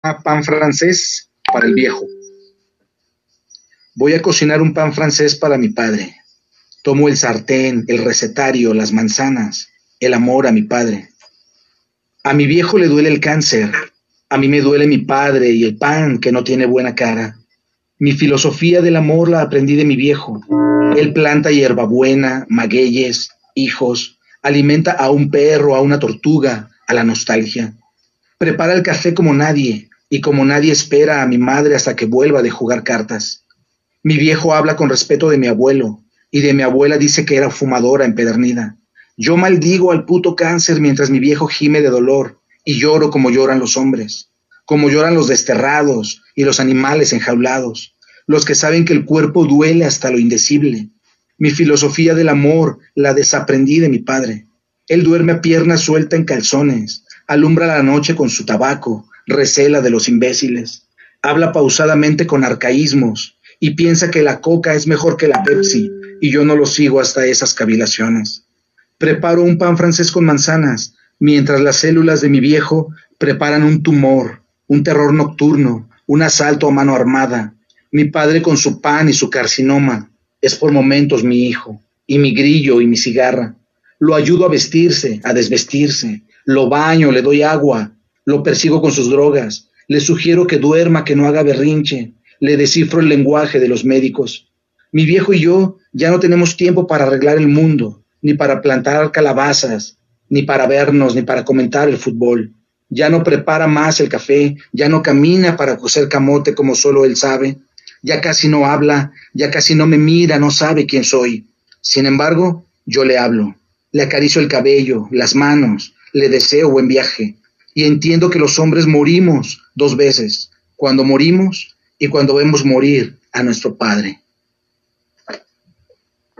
pan francés para el viejo. Voy a cocinar un pan francés para mi padre. Tomo el sartén, el recetario, las manzanas, el amor a mi padre. A mi viejo le duele el cáncer, a mí me duele mi padre y el pan que no tiene buena cara. Mi filosofía del amor la aprendí de mi viejo. Él planta hierbabuena, magueyes, hijos, alimenta a un perro, a una tortuga, a la nostalgia. Prepara el café como nadie, y como nadie espera a mi madre hasta que vuelva de jugar cartas. Mi viejo habla con respeto de mi abuelo, y de mi abuela dice que era fumadora empedernida. Yo maldigo al puto cáncer mientras mi viejo gime de dolor, y lloro como lloran los hombres, como lloran los desterrados y los animales enjaulados, los que saben que el cuerpo duele hasta lo indecible. Mi filosofía del amor la desaprendí de mi padre. Él duerme a pierna suelta en calzones, alumbra la noche con su tabaco, recela de los imbéciles, habla pausadamente con arcaísmos y piensa que la coca es mejor que la Pepsi, y yo no lo sigo hasta esas cavilaciones. Preparo un pan francés con manzanas, mientras las células de mi viejo preparan un tumor, un terror nocturno, un asalto a mano armada. Mi padre con su pan y su carcinoma es por momentos mi hijo, y mi grillo y mi cigarra. Lo ayudo a vestirse, a desvestirse, lo baño, le doy agua, lo persigo con sus drogas, le sugiero que duerma, que no haga berrinche, le descifro el lenguaje de los médicos. Mi viejo y yo ya no tenemos tiempo para arreglar el mundo, ni para plantar calabazas, ni para vernos, ni para comentar el fútbol. Ya no prepara más el café, ya no camina para coser camote como solo él sabe, ya casi no habla, ya casi no me mira, no sabe quién soy. Sin embargo, yo le hablo, le acaricio el cabello, las manos, le deseo buen viaje, y entiendo que los hombres morimos dos veces, cuando morimos y cuando vemos morir a nuestro Padre.